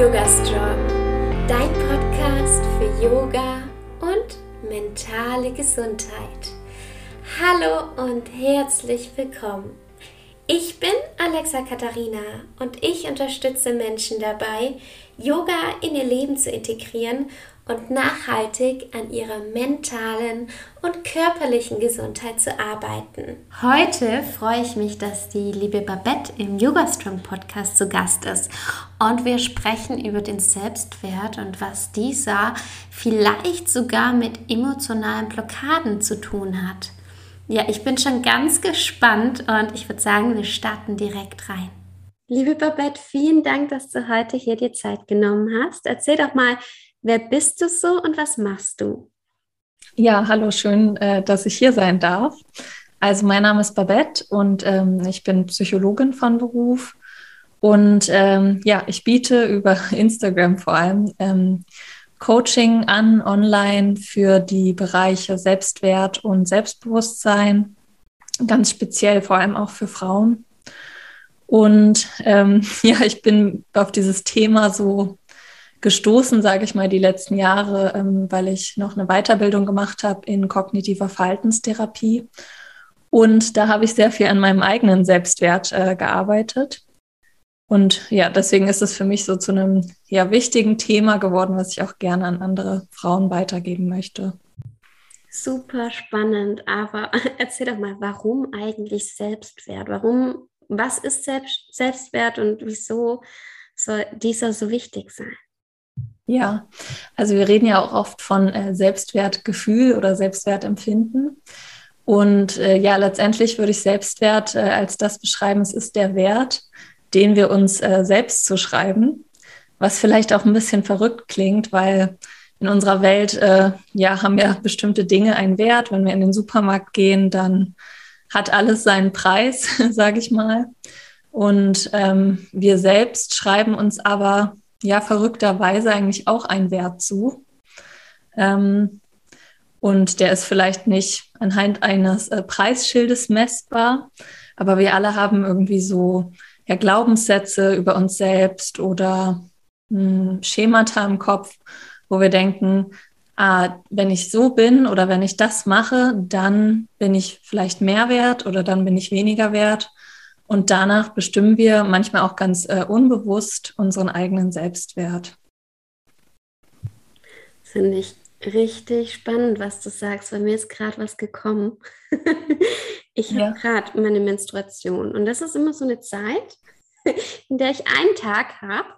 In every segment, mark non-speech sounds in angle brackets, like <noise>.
Yoga Strong, dein Podcast für Yoga und mentale Gesundheit. Hallo und herzlich willkommen. Ich bin Alexa Katharina und ich unterstütze Menschen dabei, Yoga in ihr Leben zu integrieren und nachhaltig an ihrer mentalen und körperlichen Gesundheit zu arbeiten. Heute freue ich mich, dass die liebe Babette im Yoga Strong Podcast zu Gast ist und wir sprechen über den Selbstwert und was dieser vielleicht sogar mit emotionalen Blockaden zu tun hat. Ja, ich bin schon ganz gespannt und ich würde sagen, wir starten direkt rein. Liebe Babette, vielen Dank, dass du heute hier die Zeit genommen hast. Erzähl doch mal, wer bist du so und was machst du? Ja, hallo, schön, äh, dass ich hier sein darf. Also mein Name ist Babette und ähm, ich bin Psychologin von Beruf. Und ähm, ja, ich biete über <laughs> Instagram vor allem ähm, Coaching an online für die Bereiche Selbstwert und Selbstbewusstsein, ganz speziell vor allem auch für Frauen. Und <laughs> ja, ich bin auf dieses Thema so gestoßen, sage ich mal, die letzten Jahre, ähm, weil ich noch eine Weiterbildung gemacht habe in kognitiver Verhaltenstherapie. Und da habe ich sehr viel an meinem eigenen Selbstwert äh, gearbeitet. Und ja, deswegen ist es für mich so zu einem ja, wichtigen Thema geworden, was ich auch gerne an andere Frauen weitergeben möchte. Super spannend, aber <laughs> erzähl doch mal, warum eigentlich Selbstwert? Warum, was ist Selbst, Selbstwert und wieso soll dieser so wichtig sein? Ja, also wir reden ja auch oft von äh, Selbstwertgefühl oder Selbstwertempfinden. Und äh, ja, letztendlich würde ich Selbstwert äh, als das beschreiben, es ist der Wert, den wir uns äh, selbst zuschreiben, was vielleicht auch ein bisschen verrückt klingt, weil in unserer Welt äh, ja haben ja bestimmte Dinge einen Wert. Wenn wir in den Supermarkt gehen, dann hat alles seinen Preis, <laughs> sage ich mal. Und ähm, wir selbst schreiben uns aber ja verrückterweise eigentlich auch einen Wert zu. Ähm, und der ist vielleicht nicht anhand eines äh, Preisschildes messbar, aber wir alle haben irgendwie so ja, Glaubenssätze über uns selbst oder mh, hm, Schemata im Kopf, wo wir denken, ah, wenn ich so bin oder wenn ich das mache, dann bin ich vielleicht mehr wert oder dann bin ich weniger wert. Und danach bestimmen wir manchmal auch ganz äh, unbewusst unseren eigenen Selbstwert. Finde ich richtig spannend, was du sagst, weil mir ist gerade was gekommen. <laughs> ich ja. habe gerade meine Menstruation und das ist immer so eine Zeit, <laughs> in der ich einen Tag habe,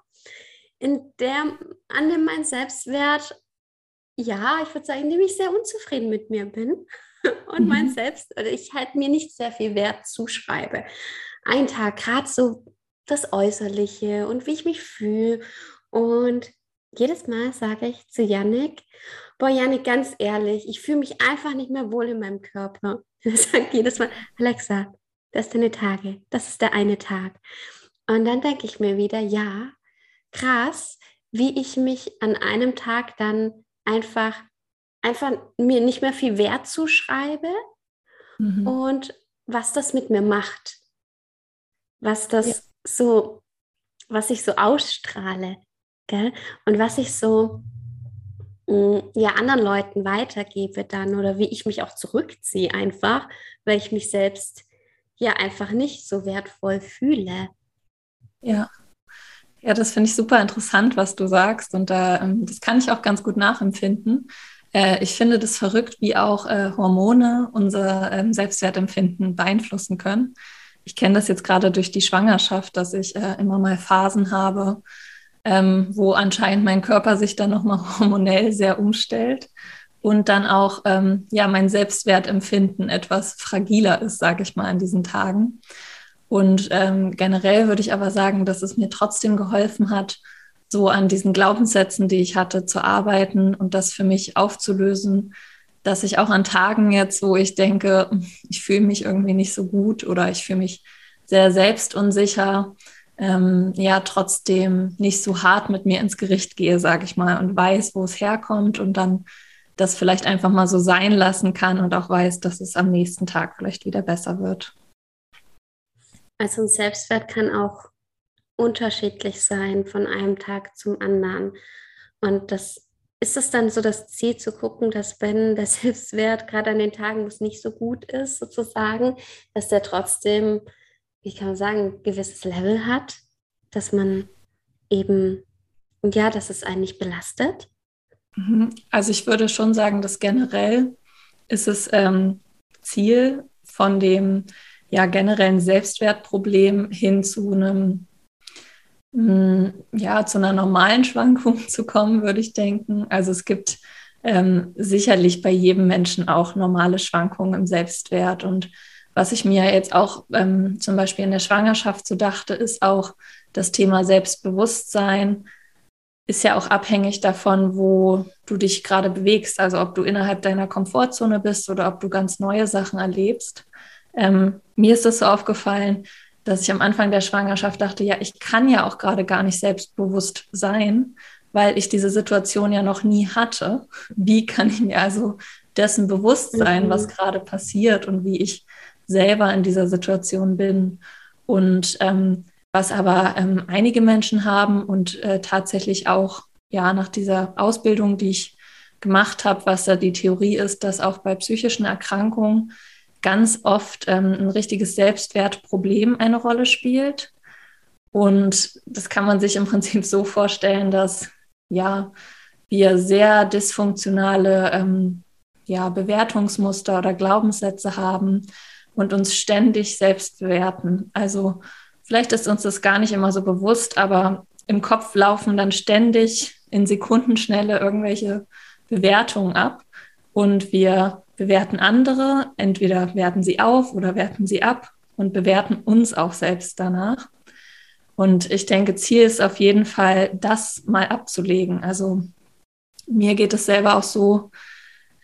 in der an dem mein Selbstwert, ja, ich würde sagen, in dem ich sehr unzufrieden mit mir bin <laughs> und mhm. mein Selbst, oder ich halt mir nicht sehr viel Wert zuschreibe. Ein Tag, gerade so das Äußerliche und wie ich mich fühle und jedes Mal sage ich zu Yannick, boah, Yannick, ganz ehrlich, ich fühle mich einfach nicht mehr wohl in meinem Körper. <laughs> Er sagt jedes Mal, Alexa, das ist deine Tage, das ist der eine Tag. Und dann denke ich mir wieder, ja, krass, wie ich mich an einem Tag dann einfach, einfach mir nicht mehr viel Wert zuschreibe mhm. und was das mit mir macht. Was das ja. so, was ich so ausstrahle. Gell? Und was ich so mm, ja, anderen Leuten weitergebe dann oder wie ich mich auch zurückziehe einfach, weil ich mich selbst ja einfach nicht so wertvoll fühle. Ja. Ja, das finde ich super interessant, was du sagst. Und da, ähm, das kann ich auch ganz gut nachempfinden. Äh, ich finde das verrückt, wie auch äh, Hormone unser ähm, Selbstwertempfinden beeinflussen können. Ich kenne das jetzt gerade durch die Schwangerschaft, dass ich äh, immer mal Phasen habe, ähm, wo anscheinend mein Körper sich dann nochmal <laughs> hormonell sehr umstellt und dann auch ähm, ja mein Selbstwertempfinden etwas fragiler ist, sage ich mal, in diesen Tagen. Und ähm, generell würde ich aber sagen, dass es mir trotzdem geholfen hat, so an diesen Glaubenssätzen, die ich hatte, zu arbeiten und das für mich aufzulösen, dass ich auch an Tagen jetzt, wo ich denke, ich fühle mich irgendwie nicht so gut oder ich fühle mich sehr selbstunsicher, ähm, ja, trotzdem nicht so hart mit mir ins Gericht gehe, sage ich mal, und weiß, wo es herkommt und dann das vielleicht einfach mal so sein lassen kann und auch weiß, dass es am nächsten Tag vielleicht wieder besser wird. Also ein Selbstwert kann auch unterschiedlich sein von einem Tag zum anderen. Und das ist es dann so das Ziel zu gucken, dass wenn der <laughs> Selbstwert gerade an den Tagen, wo es nicht so gut ist, sozusagen, dass der trotzdem, wie kann man sagen, ein gewisses Level hat, dass man eben, ja, dass es einen nicht belastet? Mhm. Also ich würde schon sagen, dass generell ist es ähm, Ziel von dem ja generellen Selbstwertproblem hin zu einem ja zu einer normalen Schwankung <laughs> zu kommen, würde ich denken. Also es gibt ähm, sicherlich bei jedem Menschen auch normale Schwankungen im Selbstwert und was ich mir jetzt auch ähm, zum Beispiel in der Schwangerschaft so dachte, ist auch das Thema Selbstbewusstsein ist ja auch abhängig davon, wo du dich gerade bewegst. Also ob du innerhalb deiner Komfortzone bist oder ob du ganz neue Sachen erlebst. Ähm, mir ist es so aufgefallen, dass ich am Anfang der Schwangerschaft dachte, ja, ich kann ja auch gerade gar nicht selbstbewusst sein, weil ich diese Situation ja noch nie hatte. Wie kann ich mir also dessen bewusst sein, mhm. was gerade passiert und wie ich selber in dieser Situation bin? Und ähm, was aber ähm, einige Menschen haben und äh, tatsächlich auch ja nach dieser Ausbildung, die ich gemacht habe, was da die Theorie ist, dass auch bei psychischen Erkrankungen ganz oft ähm, ein richtiges Selbstwertproblem eine Rolle spielt. Und das kann man sich im Prinzip so vorstellen, dass ja wir sehr dysfunktionale ähm, ja, Bewertungsmuster oder Glaubenssätze haben und uns ständig selbst bewerten. Also vielleicht ist uns das gar nicht immer so bewusst, aber im Kopf laufen dann ständig in Sekundenschnelle irgendwelche Bewertungen ab und wir bewerten andere, entweder werten sie auf oder werten sie ab und bewerten uns auch selbst danach. Und ich denke, Ziel ist auf jeden Fall, das mal abzulegen. Also mir geht es selber auch so,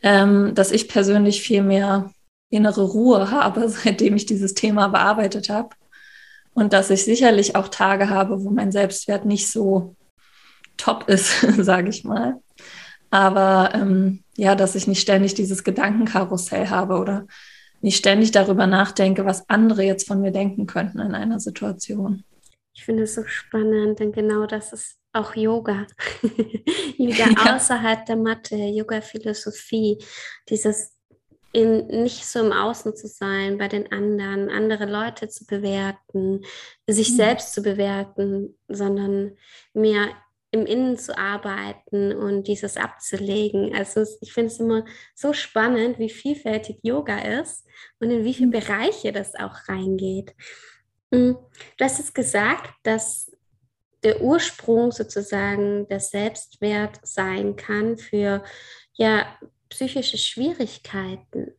ähm, dass ich persönlich viel mehr innere Ruhe habe, <laughs> seitdem ich dieses Thema bearbeitet habe. Und dass ich sicherlich auch Tage habe, wo mein Selbstwert nicht so top ist, <laughs> sage ich mal. Aber ähm, ja, dass ich nicht ständig dieses Gedankenkarussell habe oder nicht ständig darüber nachdenke, was andere jetzt von mir denken könnten in einer Situation. Ich finde es so spannend, denn genau das ist auch Yoga. <laughs> Yoga <laughs> ja. außerhalb der Mathe, Yoga-Philosophie, dieses in, nicht so im Außen zu sein, bei den anderen, andere Leute zu bewerten, sich mhm. selbst zu bewerten, sondern mehr im Innen zu arbeiten und dieses abzulegen. Also ich finde es immer so spannend, wie vielfältig Yoga ist und in wie viele mhm. Bereiche das auch reingeht. Mhm. Du hast es gesagt, dass der Ursprung sozusagen der Selbstwert sein kann für ja psychische Schwierigkeiten.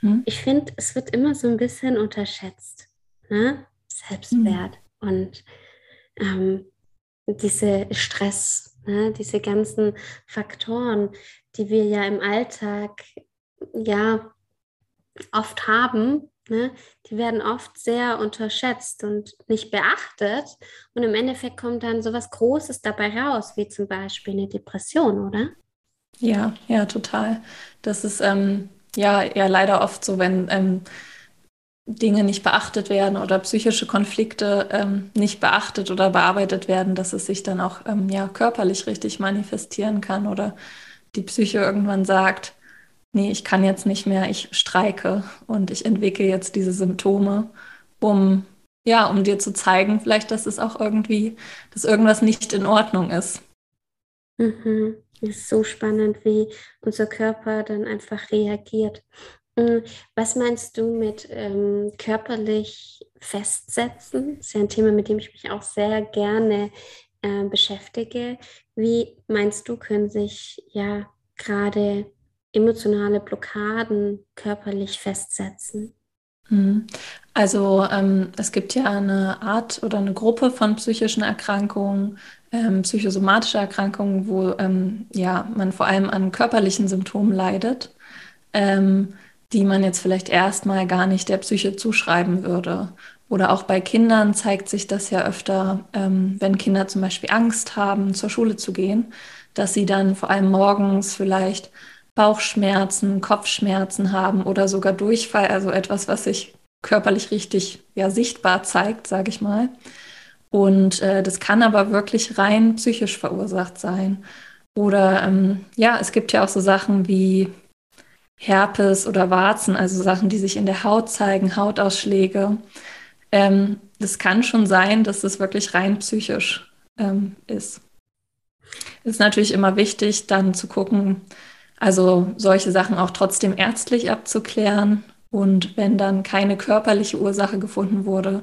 Mhm. Ich finde, es wird immer so ein bisschen unterschätzt. Ne? Selbstwert mhm. und ähm, diese Stress, ne? diese ganzen Faktoren, die wir ja im Alltag ja oft haben, ne? die werden oft sehr unterschätzt und nicht beachtet. Und im Endeffekt kommt dann so was Großes dabei raus, wie zum Beispiel eine Depression, oder? Ja, ja, total. Das ist ähm, ja, ja leider oft so, wenn ähm, Dinge nicht beachtet werden oder psychische Konflikte ähm, nicht beachtet oder bearbeitet werden, dass es sich dann auch ähm, ja, körperlich richtig manifestieren kann oder die Psyche irgendwann sagt, nee, ich kann jetzt nicht mehr, ich streike und ich entwickle jetzt diese Symptome, um ja, um dir zu zeigen, vielleicht, dass es auch irgendwie, dass irgendwas nicht in Ordnung ist. Mhm. Es ist so spannend, wie unser Körper dann einfach reagiert. Mm, was meinst du mit ähm, körperlich festsetzen? Das ist ja ein Thema, mit dem ich mich auch sehr gerne äh, beschäftige. Wie meinst du, können sich ja gerade emotionale Blockaden körperlich festsetzen? Mhm. Also ähm, es gibt ja eine Art oder eine Gruppe von psychischen Erkrankungen, ähm, psychosomatische Erkrankungen, wo ähm, ja, man vor allem an körperlichen Symptomen leidet. Ähm, die man jetzt vielleicht erstmal gar nicht der Psyche zuschreiben würde. Oder auch bei Kindern zeigt sich das ja öfter, ähm, wenn Kinder zum Beispiel Angst haben, zur Schule zu gehen, dass sie dann vor allem morgens vielleicht Bauchschmerzen, Kopfschmerzen haben oder sogar Durchfall, also etwas, was sich körperlich richtig ja, sichtbar zeigt, sage ich mal. Und äh, das kann aber wirklich rein psychisch verursacht sein. Oder ähm, ja, es gibt ja auch so Sachen wie Herpes oder Warzen, also Sachen, die sich in der Haut zeigen, Hautausschläge. Ähm, das kann schon sein, dass es wirklich rein psychisch ähm, ist. Es ist natürlich immer wichtig, dann zu gucken, also solche Sachen auch trotzdem ärztlich abzuklären. Und wenn dann keine körperliche Ursache gefunden wurde,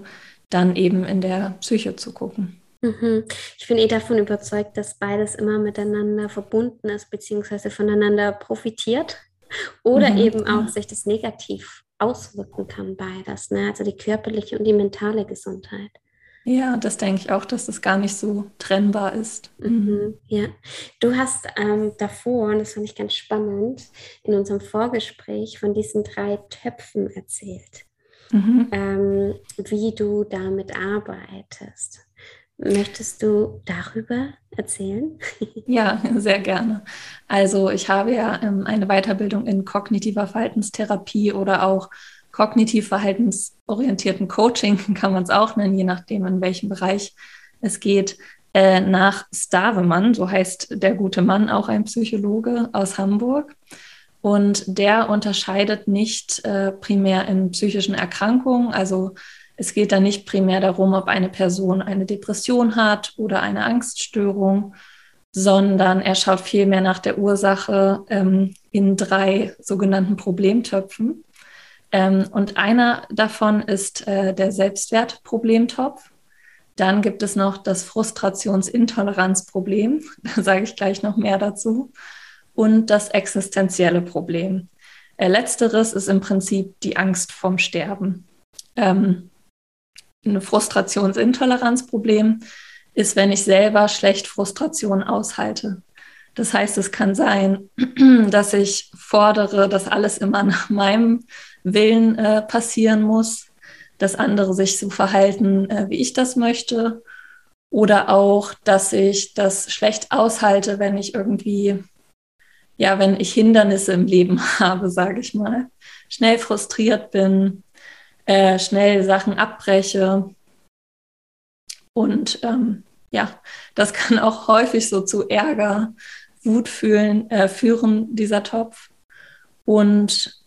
dann eben in der Psyche zu gucken. Mhm. Ich bin eh davon überzeugt, dass beides immer miteinander verbunden ist, beziehungsweise voneinander profitiert oder mhm. eben auch sich das negativ auswirken kann, beides, ne? also die körperliche und die mentale Gesundheit. Ja, das denke ich auch, dass das gar nicht so trennbar ist. Mhm, ja, du hast ähm, davor, und das fand ich ganz spannend, in unserem Vorgespräch von diesen drei Töpfen erzählt, mhm. ähm, wie du damit arbeitest. Möchtest du darüber erzählen? <laughs> Ja, sehr gerne. Also ich habe ja ähm, eine Weiterbildung in kognitiver Verhaltenstherapie oder auch kognitiv verhaltensorientierten Coaching, <laughs> kann man es auch nennen, je nachdem, in welchem Bereich es geht, äh, nach Stavemann, so heißt der gute Mann, auch ein Psychologe aus Hamburg. Und der unterscheidet nicht äh, primär in psychischen Erkrankungen. Also es geht da nicht primär darum, ob eine Person eine Depression hat oder eine Angststörung, sondern er schaut vielmehr nach der Ursache ähm, in drei sogenannten Problemtöpfen. Ähm, und einer davon ist äh, der Selbstwertproblemtopf. Dann gibt es noch das Frustrationsintoleranzproblem. <laughs> Da sage ich gleich noch mehr dazu. Und das existenzielle Problem. Äh, letzteres ist im Prinzip die Angst vom Sterben. Ähm, ein Frustrationsintoleranzproblem ist, wenn ich selber schlecht Frustration aushalte. Das heißt, es kann sein, <clears throat> dass ich fordere, dass alles immer nach meinem Willen äh, passieren muss, dass andere sich so verhalten, äh, wie ich das möchte. Oder auch, dass ich das schlecht aushalte, wenn ich irgendwie, ja, wenn ich Hindernisse im Leben <laughs> habe, sage ich mal, schnell frustriert bin, äh, schnell Sachen abbreche. Und ähm, ja, das kann auch häufig so zu Ärger, Wut fühlen, äh, führen, dieser Topf. Und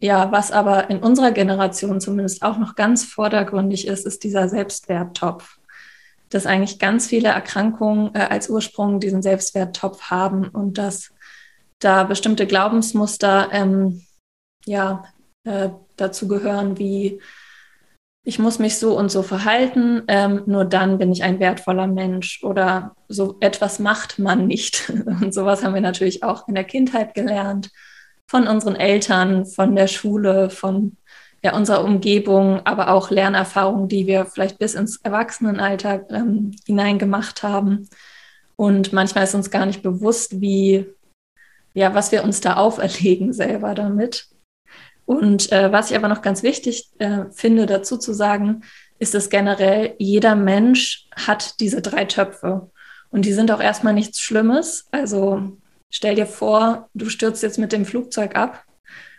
ja, was aber in unserer Generation zumindest auch noch ganz vordergründig ist, ist dieser Selbstwerttopf. Dass eigentlich ganz viele Erkrankungen äh, als Ursprung diesen Selbstwerttopf haben und dass da bestimmte Glaubensmuster ähm, ja, äh, dazu gehören, wie ich muss mich so und so verhalten, ähm, nur dann bin ich ein wertvoller Mensch oder so etwas macht man nicht. <laughs> Und sowas haben wir natürlich auch in der Kindheit gelernt von unseren Eltern, von der Schule, von ja, unserer Umgebung, aber auch Lernerfahrungen, die wir vielleicht bis ins Erwachsenenalter ähm, hinein gemacht haben. Und manchmal ist uns gar nicht bewusst, wie, ja, was wir uns da auferlegen selber damit. Und äh, was ich aber noch ganz wichtig äh, finde, dazu zu sagen, ist, dass generell jeder Mensch hat diese drei Töpfe. Und die sind auch erstmal nichts Schlimmes. Also Stell dir vor, du stürzt jetzt mit dem Flugzeug ab.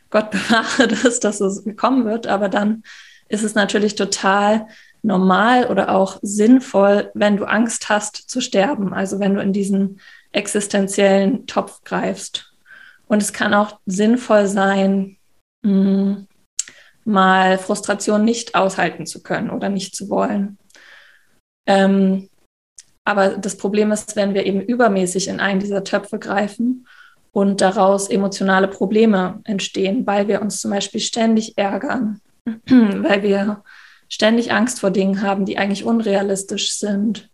Gott <laughs> bewahre das, dass es gekommen wird, aber dann ist es natürlich total normal oder auch sinnvoll, wenn du Angst hast zu sterben, also wenn du in diesen existenziellen Topf greifst. Und es kann auch sinnvoll sein, mh, hm, mal Frustration nicht aushalten zu können oder nicht zu wollen. Ähm, aber das Problem ist, wenn wir eben übermäßig in einen dieser Töpfe greifen und daraus emotionale Probleme entstehen, weil wir uns zum Beispiel ständig ärgern, <clears throat> weil wir ständig Angst vor Dingen haben, die eigentlich unrealistisch sind.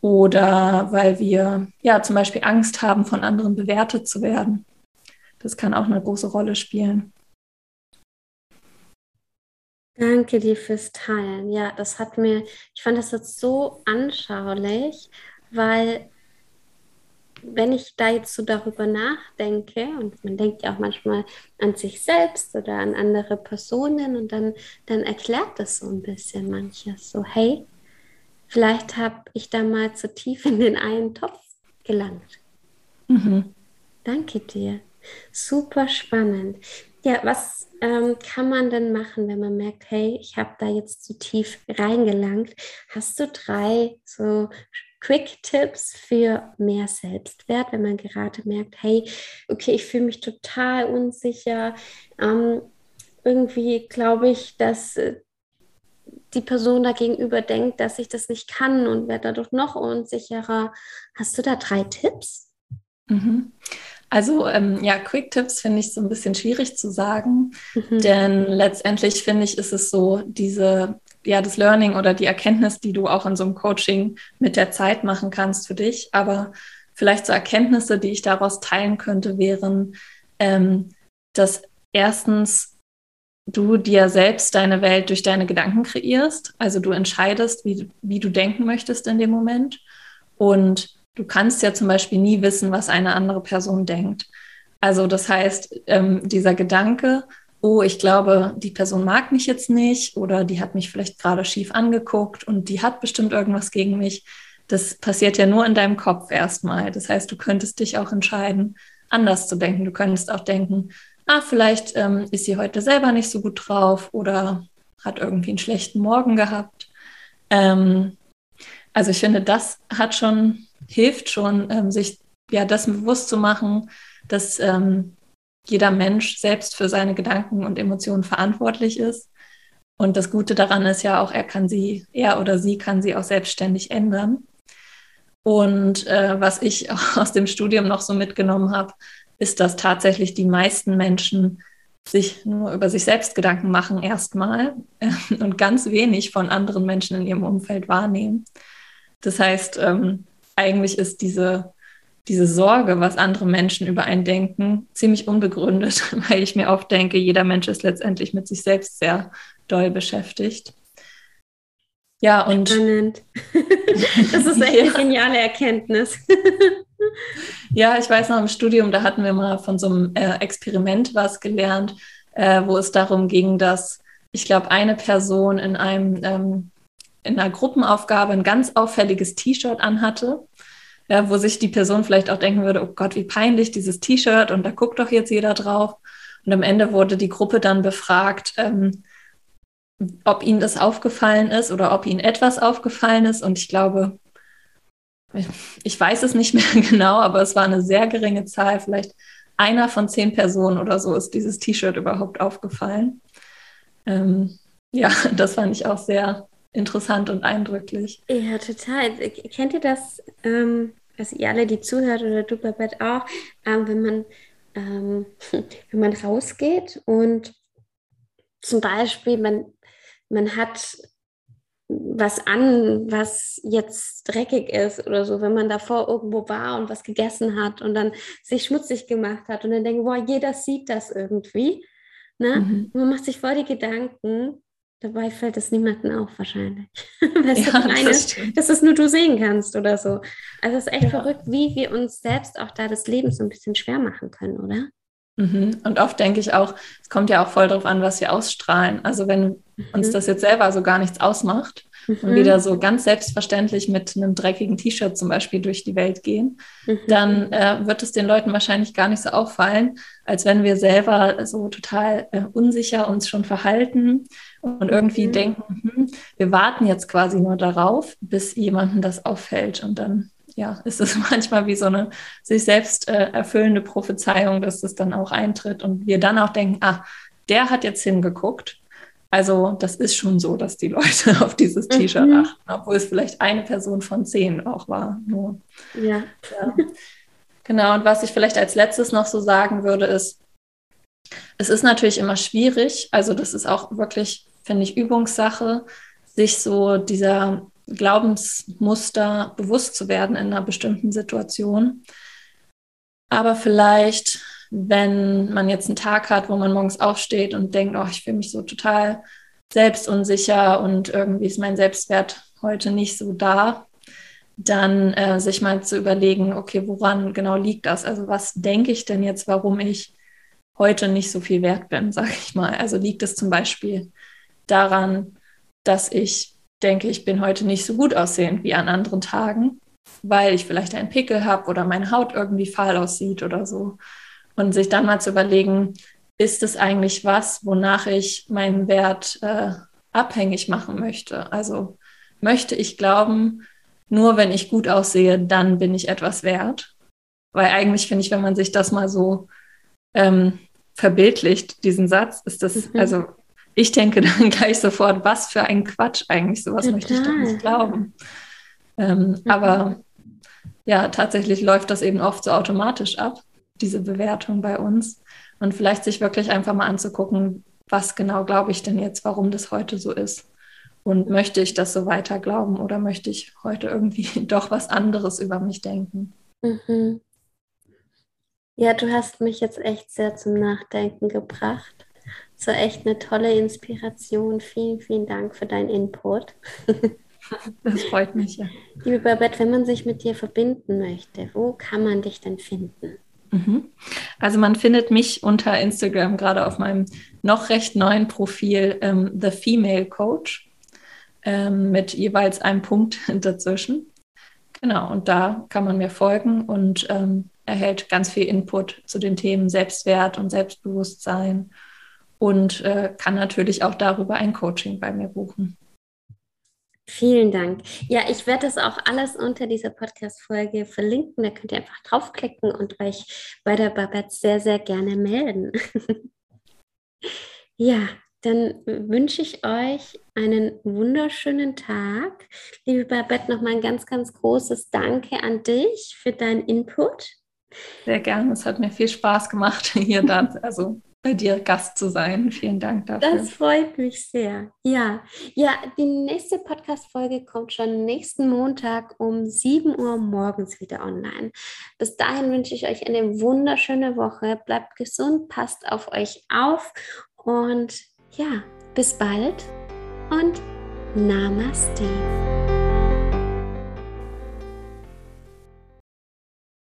Oder weil wir ja zum Beispiel Angst haben, von anderen bewertet zu werden. Das kann auch eine große Rolle spielen. Danke dir fürs Teilen. Ja, das hat mir, ich fand das jetzt so anschaulich, weil wenn ich da jetzt so darüber nachdenke, und man denkt ja auch manchmal an sich selbst oder an andere Personen, und dann, dann erklärt das so ein bisschen manches. So, hey, vielleicht habe ich da mal zu tief in den einen Topf gelangt. Mhm. Danke dir. Super spannend. Ja, was ähm, kann man denn machen, wenn man merkt, hey, ich habe da jetzt zu tief reingelangt? Hast du drei so Quick-Tipps für mehr Selbstwert, wenn man gerade merkt, hey, okay, ich fühle mich total unsicher. Ähm, irgendwie glaube ich, dass äh, die Person da gegenüber denkt, dass ich das nicht kann und werde dadurch noch unsicherer. Hast du da drei Tipps? Mhm. Also ähm, ja, Quick-Tipps finde ich so ein bisschen schwierig zu sagen, mhm. denn letztendlich finde ich, ist es so, diese, ja, das Learning oder die Erkenntnis, die du auch in so einem Coaching mit der Zeit machen kannst für dich. Aber vielleicht so Erkenntnisse, die ich daraus teilen könnte, wären, ähm, dass erstens du dir selbst deine Welt durch deine Gedanken kreierst. Also du entscheidest, wie, wie du denken möchtest in dem Moment. Und Du kannst ja zum Beispiel nie wissen, was eine andere Person denkt. Also das heißt, ähm, dieser Gedanke, oh, ich glaube, die Person mag mich jetzt nicht oder die hat mich vielleicht gerade schief angeguckt und die hat bestimmt irgendwas gegen mich. Das passiert ja nur in deinem Kopf erstmal. Das heißt, du könntest dich auch entscheiden, anders zu denken. Du könntest auch denken, ah, vielleicht ähm, ist sie heute selber nicht so gut drauf oder hat irgendwie einen schlechten Morgen gehabt. Ähm, also ich finde, das hat schon hilft schon, ähm, sich ja das bewusst zu machen, dass ähm, jeder Mensch selbst für seine Gedanken und Emotionen verantwortlich ist. Und das Gute daran ist ja auch, er kann sie, er oder sie kann sie auch selbstständig ändern. Und äh, was ich <laughs> aus dem Studium noch so mitgenommen habe, ist, dass tatsächlich die meisten Menschen sich nur über sich selbst Gedanken machen erstmal äh, und ganz wenig von anderen Menschen in ihrem Umfeld wahrnehmen. Das heißt, ähm, eigentlich ist diese, diese Sorge, was andere Menschen über einen denken, ziemlich unbegründet, <laughs> weil ich mir oft denke, jeder Mensch ist letztendlich mit sich selbst sehr doll beschäftigt. Ja, und. Spannend. <laughs> Das ist echt eine geniale Erkenntnis. <laughs> ja, ich weiß noch im Studium, da hatten wir mal von so einem äh, Experiment was gelernt, äh, wo es darum ging, dass ich glaube, eine Person in einem ähm, in einer Gruppenaufgabe ein ganz auffälliges T-Shirt anhatte, ja, wo sich die Person vielleicht auch denken würde, oh Gott, wie peinlich dieses T-Shirt und da guckt doch jetzt jeder drauf. Und am Ende wurde die Gruppe dann befragt, ähm, ob ihnen das aufgefallen ist oder ob ihnen etwas aufgefallen ist. Und ich glaube, ich weiß es nicht <laughs> mehr genau, aber es war eine sehr geringe Zahl. Vielleicht einer von zehn Personen oder so ist dieses T-Shirt überhaupt aufgefallen. Ähm, ja, <laughs> das fand ich auch sehr interessant und eindrücklich. Ja, total. Kennt ihr das, ähm, also ihr alle, die zuhört oder du Babette auch, ähm, wenn man ähm, <laughs> wenn man rausgeht und zum Beispiel man, man hat was an, was jetzt dreckig ist oder so, wenn man davor irgendwo war und was gegessen hat und dann sich schmutzig gemacht hat und dann denkt, boah, jeder sieht das irgendwie. Ne? Mhm. Man macht sich voll die Gedanken, Dabei fällt es niemandem auf wahrscheinlich. <laughs> weißt ja, du, eine, das dass es nur du sehen kannst oder so. Also es ist echt ja. verrückt, wie wir uns selbst auch da das Leben so ein bisschen schwer machen können, oder? Mhm. Und oft denke ich auch, es kommt ja auch voll darauf an, was wir ausstrahlen. Also wenn mhm. uns das jetzt selber so gar nichts ausmacht mhm. und wieder so ganz selbstverständlich mit einem dreckigen T-Shirt zum Beispiel durch die Welt gehen, mhm. dann äh, wird es den Leuten wahrscheinlich gar nicht so auffallen, als wenn wir selber so total äh, unsicher uns schon verhalten und irgendwie mhm. denken, hm, wir warten jetzt quasi nur darauf, bis jemandem das auffällt und dann ja, ist es <laughs> manchmal wie so eine sich selbst äh, erfüllende Prophezeiung, dass das dann auch eintritt und wir dann auch denken, ah, der hat jetzt hingeguckt. Also das ist schon so, dass die <laughs> Leute auf dieses mhm. T-Shirt achten, obwohl es vielleicht eine Person von zehn auch war. Nur. Ja. ja. Genau, und was ich vielleicht als letztes noch so sagen würde, ist, es ist natürlich immer schwierig, also das ist auch wirklich, finde ich, Übungssache, sich so dieser Glaubensmuster bewusst zu werden in einer bestimmten Situation. Aber vielleicht, wenn man jetzt einen Tag hat, wo man morgens aufsteht und denkt, oh, ich fühle mich so total selbstunsicher und irgendwie ist mein Selbstwert heute nicht so da, dann äh, sich mal zu überlegen, okay, woran genau liegt das? Also was denke ich denn jetzt, warum ich heute nicht so viel wert bin, <laughs> sage ich mal. Also liegt es zum Beispiel daran, dass ich denke, ich bin heute nicht so gut aussehend wie an anderen Tagen, weil ich vielleicht einen Pickel habe oder meine Haut irgendwie fahl aussieht oder so. Und sich dann mal zu überlegen, ist es eigentlich was, wonach ich meinen Wert äh, abhängig machen möchte? Also möchte ich glauben, nur wenn ich gut aussehe, dann bin ich etwas wert? Weil eigentlich finde ich, wenn man sich das mal so ähm, verbildlicht, diesen Satz, ist das, mhm. also ich denke dann <laughs> gleich sofort, was für ein Quatsch eigentlich, sowas Total. möchte ich doch nicht glauben. Ähm, mhm. Aber ja, tatsächlich läuft das eben oft so automatisch ab, diese Bewertung bei uns. Und vielleicht sich wirklich einfach mal anzugucken, was genau glaube ich denn jetzt, warum das heute so ist. Und möchte ich das so weiter glauben oder möchte ich heute irgendwie <laughs> doch was anderes über mich denken? Mhm. Ja, du hast mich jetzt echt sehr zum Nachdenken gebracht. So echt eine tolle Inspiration. Vielen, vielen Dank für deinen Input. <laughs> Das freut mich ja. Liebe Babette, wenn man sich mit dir verbinden möchte, wo kann man dich denn finden? Mhm. Also man findet mich unter Instagram gerade auf meinem noch recht neuen Profil ähm, The Female Coach ähm, mit jeweils einem Punkt <laughs> dazwischen. Genau, und da kann man mir folgen und ähm, erhält ganz viel Input zu den Themen Selbstwert und Selbstbewusstsein und äh, kann natürlich auch darüber ein Coaching bei mir buchen. Vielen Dank. Ja, ich werde das auch alles unter dieser Podcast-Folge verlinken. Da könnt ihr einfach draufklicken und euch bei der Babette sehr, sehr gerne melden. <laughs> ja, dann wünsche ich euch einen wunderschönen Tag. Liebe Babette, nochmal ein ganz, ganz großes Danke an dich für deinen Input. Sehr gerne. Es hat mir viel Spaß gemacht, <laughs> hier da, also bei dir Gast zu sein. Vielen Dank dafür. Das freut mich sehr. Ja, ja, die nächste Podcast-Folge kommt schon nächsten Montag um 7 Uhr morgens wieder online. Bis dahin wünsche ich euch eine wunderschöne Woche. Bleibt gesund, passt auf euch auf und ja, bis bald und Namaste.